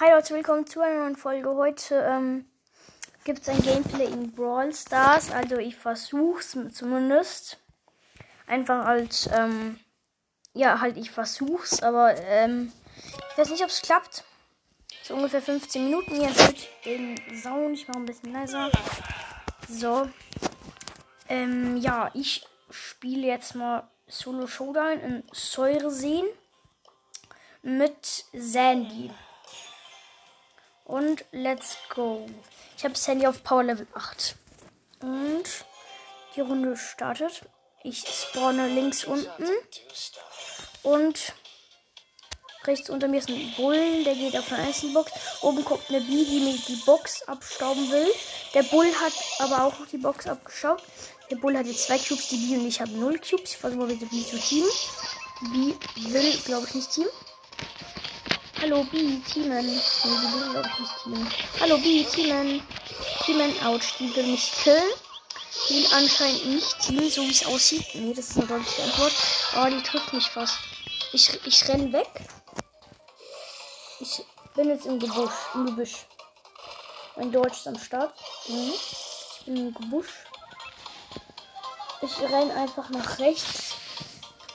Hi Leute, willkommen zu einer neuen Folge. Heute ähm, gibt es ein Gameplay in Brawl Stars. Also ich versuch's zumindest. Einfach als, ähm, ja, halt ich versuch's, aber ähm, ich weiß nicht, ob es klappt. So ungefähr 15 Minuten. Jetzt wird den Sound. Ich mache ein bisschen leiser. So. Ähm, ja, ich spiele jetzt mal Solo Showdown in Säureseen mit Sandy. Und let's go. Ich habe das Handy auf Power Level 8. Und die Runde startet. Ich spawne links unten. Und rechts unter mir ist ein Bull, der geht auf eine Einzelbox. Oben kommt eine Bee, die mir die Box abstauben will. Der Bull hat aber auch die Box abgestaubt. Der Bull hat jetzt zwei Cubes, die Bee und ich habe null Cubes. Ich versuche mal wieder Bee zu teamen. Bee will, glaube ich, nicht teamen. Hallo B, Teamen. Nee, die will, glaube ich, nicht teamen. Hallo B, Teamen. Teamen, ouch. Die will mich killen. Die will anscheinend nicht teamen, so wie es aussieht. Nee, das ist eine deutliche Antwort. Oh, die trifft mich fast. Ich, ich renn weg. Ich bin jetzt im Gebüsch. Im Gebüsch. Mein Deutsch ist am Start. Mhm. Ich bin im Gebüsch. Ich renn einfach nach rechts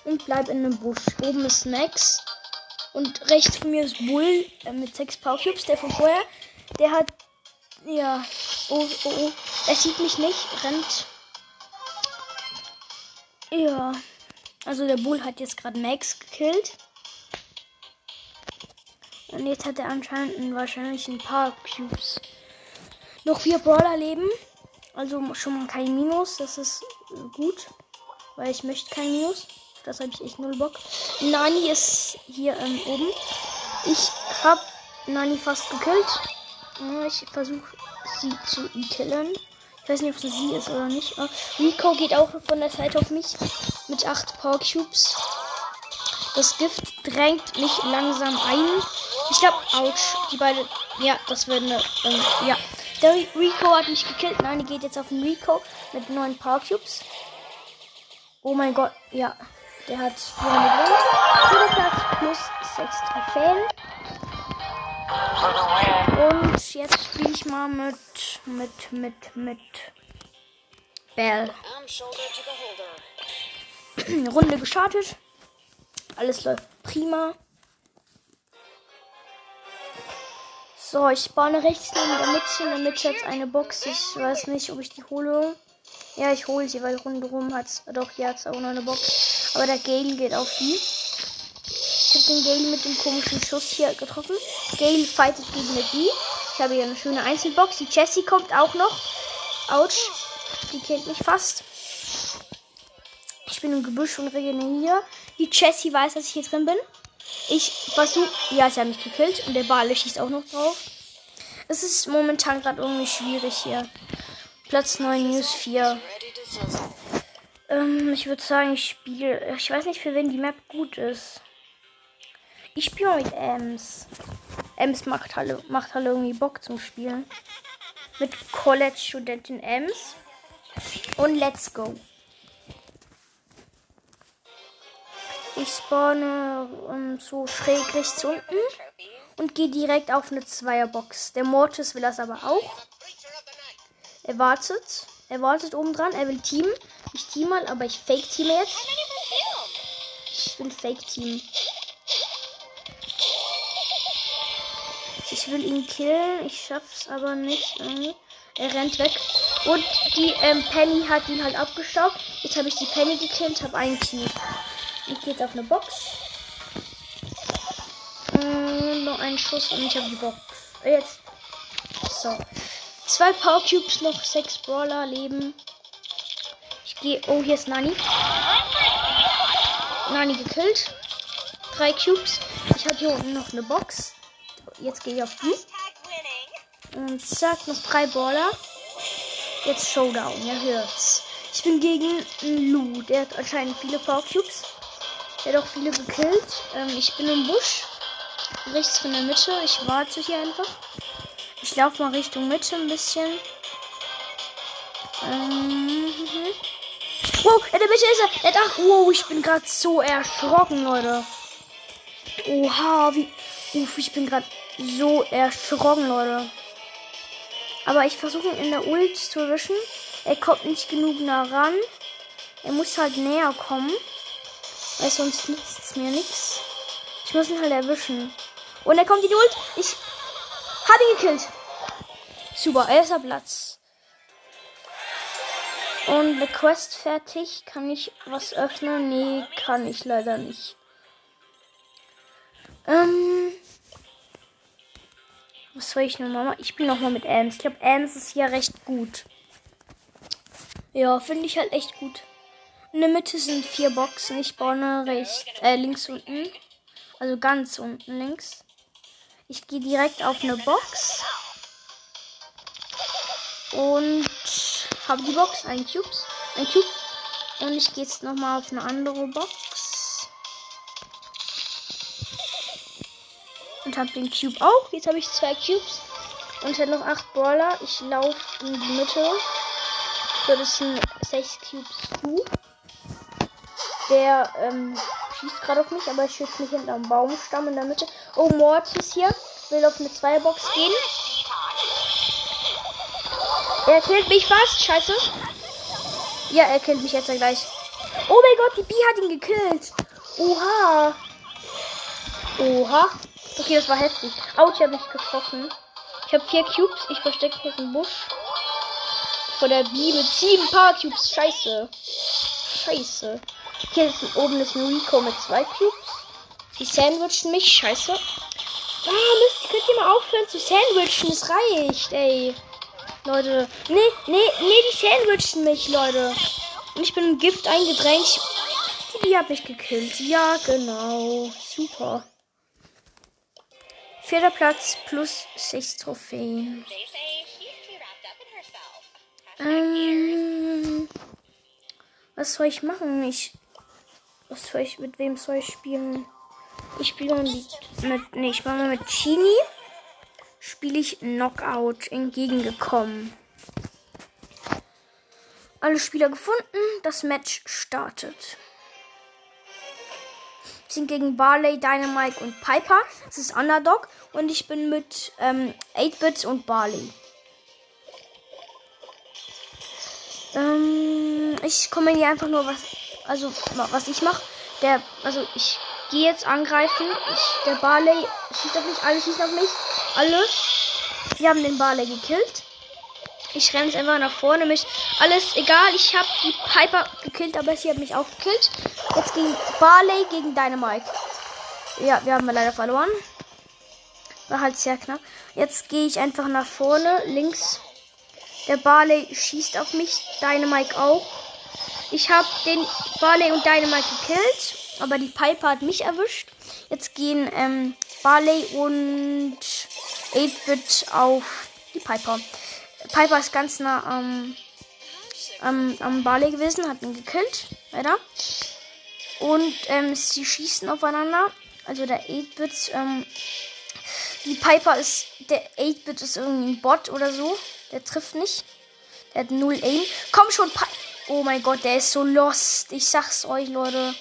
und bleib in einem Busch. Oben ist Max. Und rechts von mir ist Bull äh, mit sechs Power Cubes, der von vorher. Der hat. Ja. Oh, oh, oh. Er sieht mich nicht, rennt. Ja. Also der Bull hat jetzt gerade Max gekillt. Und jetzt hat er anscheinend wahrscheinlich ein paar Cubes. Noch vier Brawler leben. Also schon mal kein Minus. Das ist gut. Weil ich möchte kein Minus. Das habe ich echt null Bock. Nani ist hier ähm, oben. Ich habe Nani fast gekillt. Ich versuche sie zu killen. Ich weiß nicht, ob es sie ist oder nicht. Oh, Rico geht auch von der Seite auf mich mit 8 Power Cubes. Das Gift drängt mich langsam ein. Ich glaube, ouch. Die beiden. Ja, das wird eine. Ähm, ja. Der Rico hat mich gekillt. Die geht jetzt auf den Rico mit 9 Power Cubes. Oh mein Gott, ja. Der hat die Runde gewonnen. Platz plus 6 Trophäen. Und jetzt spiele ich mal mit, mit, mit, mit Bell. Runde gestartet. Alles läuft prima. So, ich spawne rechts neben der Mitte. In der hat eine Box. Ich weiß nicht, ob ich die hole. Ja, ich hole sie, weil rundherum hat es. Doch, hier hat es auch noch eine Box. Aber der Gale geht auf die. Ich habe den Gale mit dem komischen Schuss hier getroffen. Gale fightet gegen eine die. Ich habe hier eine schöne Einzelbox. Die Jessie kommt auch noch. Autsch. Die kennt mich fast. Ich bin im Gebüsch und regeneriere. Die Jessie weiß, dass ich hier drin bin. Ich versuche. Ja, sie hat mich gekillt. Und der Ball schießt auch noch drauf. Es ist momentan gerade irgendwie schwierig hier. Platz 9, News 4. Ähm, ich würde sagen, ich spiele. Ich weiß nicht, für wen die Map gut ist. Ich spiele mit Ems. Ems macht halt, macht halt irgendwie Bock zum Spielen. Mit College-Studentin Ems. Und let's go. Ich spawne um, so schräg rechts unten und gehe direkt auf eine Zweierbox. Der Mortis will das aber auch. Er wartet. Er wartet oben dran. Er will teamen. Ich team mal, aber ich fake team jetzt. Ich will fake team. Ich will ihn killen. Ich schaff's aber nicht. Er rennt weg. Und die ähm, Penny hat ihn halt abgestaubt. Jetzt habe ich die Penny gekillt, habe einen Cube. Ich gehe jetzt auf eine Box. Und noch einen Schuss und ich habe die Box. Jetzt. So. Zwei Power Cubes, noch sechs Brawler leben. Ich gehe. Oh, hier ist Nani. Nani gekillt. Drei Cubes. Ich habe hier unten noch eine Box. Jetzt gehe ich auf die. Und zack, noch drei Brawler. Jetzt Showdown, ihr hört's. Ich bin gegen Lu. Der hat anscheinend viele Power Cubes. Der hat auch viele gekillt. Ähm, ich bin im Busch. Rechts von der Mitte. Ich warte hier einfach. Ich laufe mal Richtung Mitte ein bisschen. Ähm, wow, in der Mitte ist er. Er hat, wow, ich bin gerade so erschrocken, Leute. Oha, wie. Uff, ich bin gerade so erschrocken, Leute. Aber ich versuche ihn in der Ult zu erwischen. Er kommt nicht genug nah ran. Er muss halt näher kommen. Weil sonst nützt es mir nichts. Ich muss ihn halt erwischen. Und er kommt in die Ult. Ich habe ihn gekillt. Super, erster Platz. Und eine Quest fertig. Kann ich was öffnen? Nee, kann ich leider nicht. Ähm. Was soll ich nun mal machen? Ich spiele nochmal mit Ems. Ich glaube, Ems ist hier recht gut. Ja, finde ich halt echt gut. In der Mitte sind vier Boxen. Ich baue rechts, äh, links unten. Also ganz unten links. Ich gehe direkt auf eine Box. Und habe die Box. Ein Cube. Ein Cube. Und ich gehe jetzt nochmal auf eine andere Box. Und habe den Cube auch. Jetzt habe ich zwei Cubes. Und halt noch acht Brawler. Ich laufe in die Mitte. Das ist ein 6 Cubes Cube. Der ähm, schießt gerade auf mich, aber ich schütze mich hinter einem Baumstamm in der Mitte. Oh, Mortis hier. Will auf eine Zweierbox gehen. Er killt mich fast. Scheiße. Ja, er killt mich jetzt gleich. Oh mein Gott, die B hat ihn gekillt. Oha. Oha. Okay, das war heftig. Autsch, ich habe mich getroffen. Ich habe vier Cubes. Ich verstecke mich im Busch. Vor der B mit sieben Power Cubes. Scheiße. Scheiße. Hier ist oben ist ein Rico mit zwei Cubes. Die sandwichen mich. Scheiße. Ah, Mist, könnt ihr mal aufhören zu sandwichen? Es reicht, ey. Leute. Nee, nee, nee, die sandwichen mich, Leute. Und ich bin im Gift eingedrängt. Die, die hat mich gekillt. Ja, genau. Super. Vierter Platz plus sechs Trophäen. Ähm, was soll ich machen? Ich. Was soll ich. Mit wem soll ich spielen? Ich spiele mit. Nee, ich mache mit Chini spiele ich Knockout entgegengekommen. Alle Spieler gefunden, das Match startet. Wir sind gegen Barley, Dynamite und Piper. Das ist Underdog. Und ich bin mit ähm, 8-Bits und Barley. Ähm, ich kommentiere einfach nur was. Also, was ich mache. Der, also ich gehe jetzt angreifen. Ich, der Barley schießt auf mich, alle schießen auf mich. Alle. Wir haben den Barley gekillt. Ich renne jetzt einfach nach vorne. Mich alles egal. Ich habe die Piper gekillt, aber sie hat mich auch gekillt. Jetzt gegen Barley gegen Dynamite. Ja, wir haben leider verloren. War halt sehr knapp. Jetzt gehe ich einfach nach vorne. Links. Der Barley schießt auf mich. Dynamite auch. Ich habe den Barley und Dynamite gekillt. Aber die Piper hat mich erwischt. Jetzt gehen ähm, Barley und 8-Bit auf die Piper. Piper ist ganz nah am, am, am Barley gewesen, hat ihn gekillt. Weiter. Und ähm, sie schießen aufeinander. Also der 8-Bit. Ähm, die Piper ist. Der 8-Bit ist irgendwie ein Bot oder so. Der trifft nicht. Der hat null Aim. Komm schon, Pi Oh mein Gott, der ist so lost. Ich sag's euch, Leute.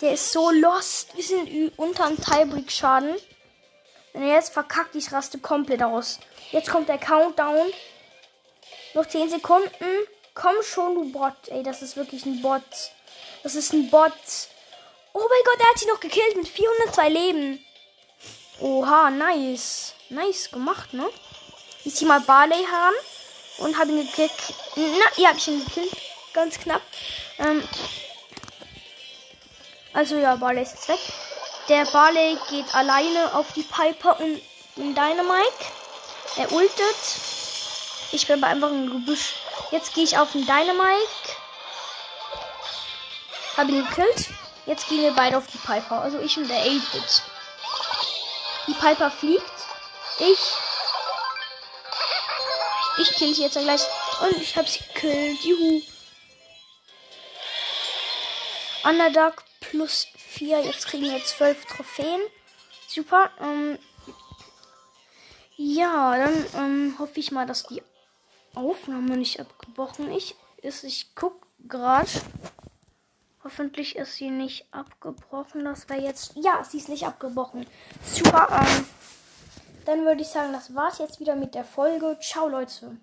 Der ist so lost. Wir sind unterm Tiebreak-Schaden. Wenn er jetzt verkackt, ich raste komplett aus. Jetzt kommt der Countdown. Noch 10 Sekunden. Komm schon, du Bot. Ey, das ist wirklich ein Bot. Das ist ein Bot. Oh mein Gott, er hat sie noch gekillt mit 402 Leben. Oha, nice. Nice gemacht, ne? Ich zieh mal Barley heran und habe ihn gekillt. Na, ja, hab ich ihn gekillt. Ganz knapp. Ähm, also ja, Barley ist weg. Der Barley geht alleine auf die Piper und den Dynamite. Er ultet. Ich bin aber einfach im Gebüsch. Jetzt gehe ich auf den Dynamite. Habe ihn gekillt. Jetzt gehen wir beide auf die Piper. Also ich und der 8-Bit. Die Piper fliegt. Ich. Ich kill sie jetzt gleich. Und ich habe sie gekillt. Juhu. Underdog plus 4. Jetzt kriegen wir 12 Trophäen. Super. Ähm, ja, dann ähm, hoffe ich mal, dass die Aufnahme nicht abgebrochen ist. Ich guck gerade. Hoffentlich ist sie nicht abgebrochen. Das wäre jetzt. Ja, sie ist nicht abgebrochen. Super. Ähm, dann würde ich sagen, das war's jetzt wieder mit der Folge. Ciao, Leute.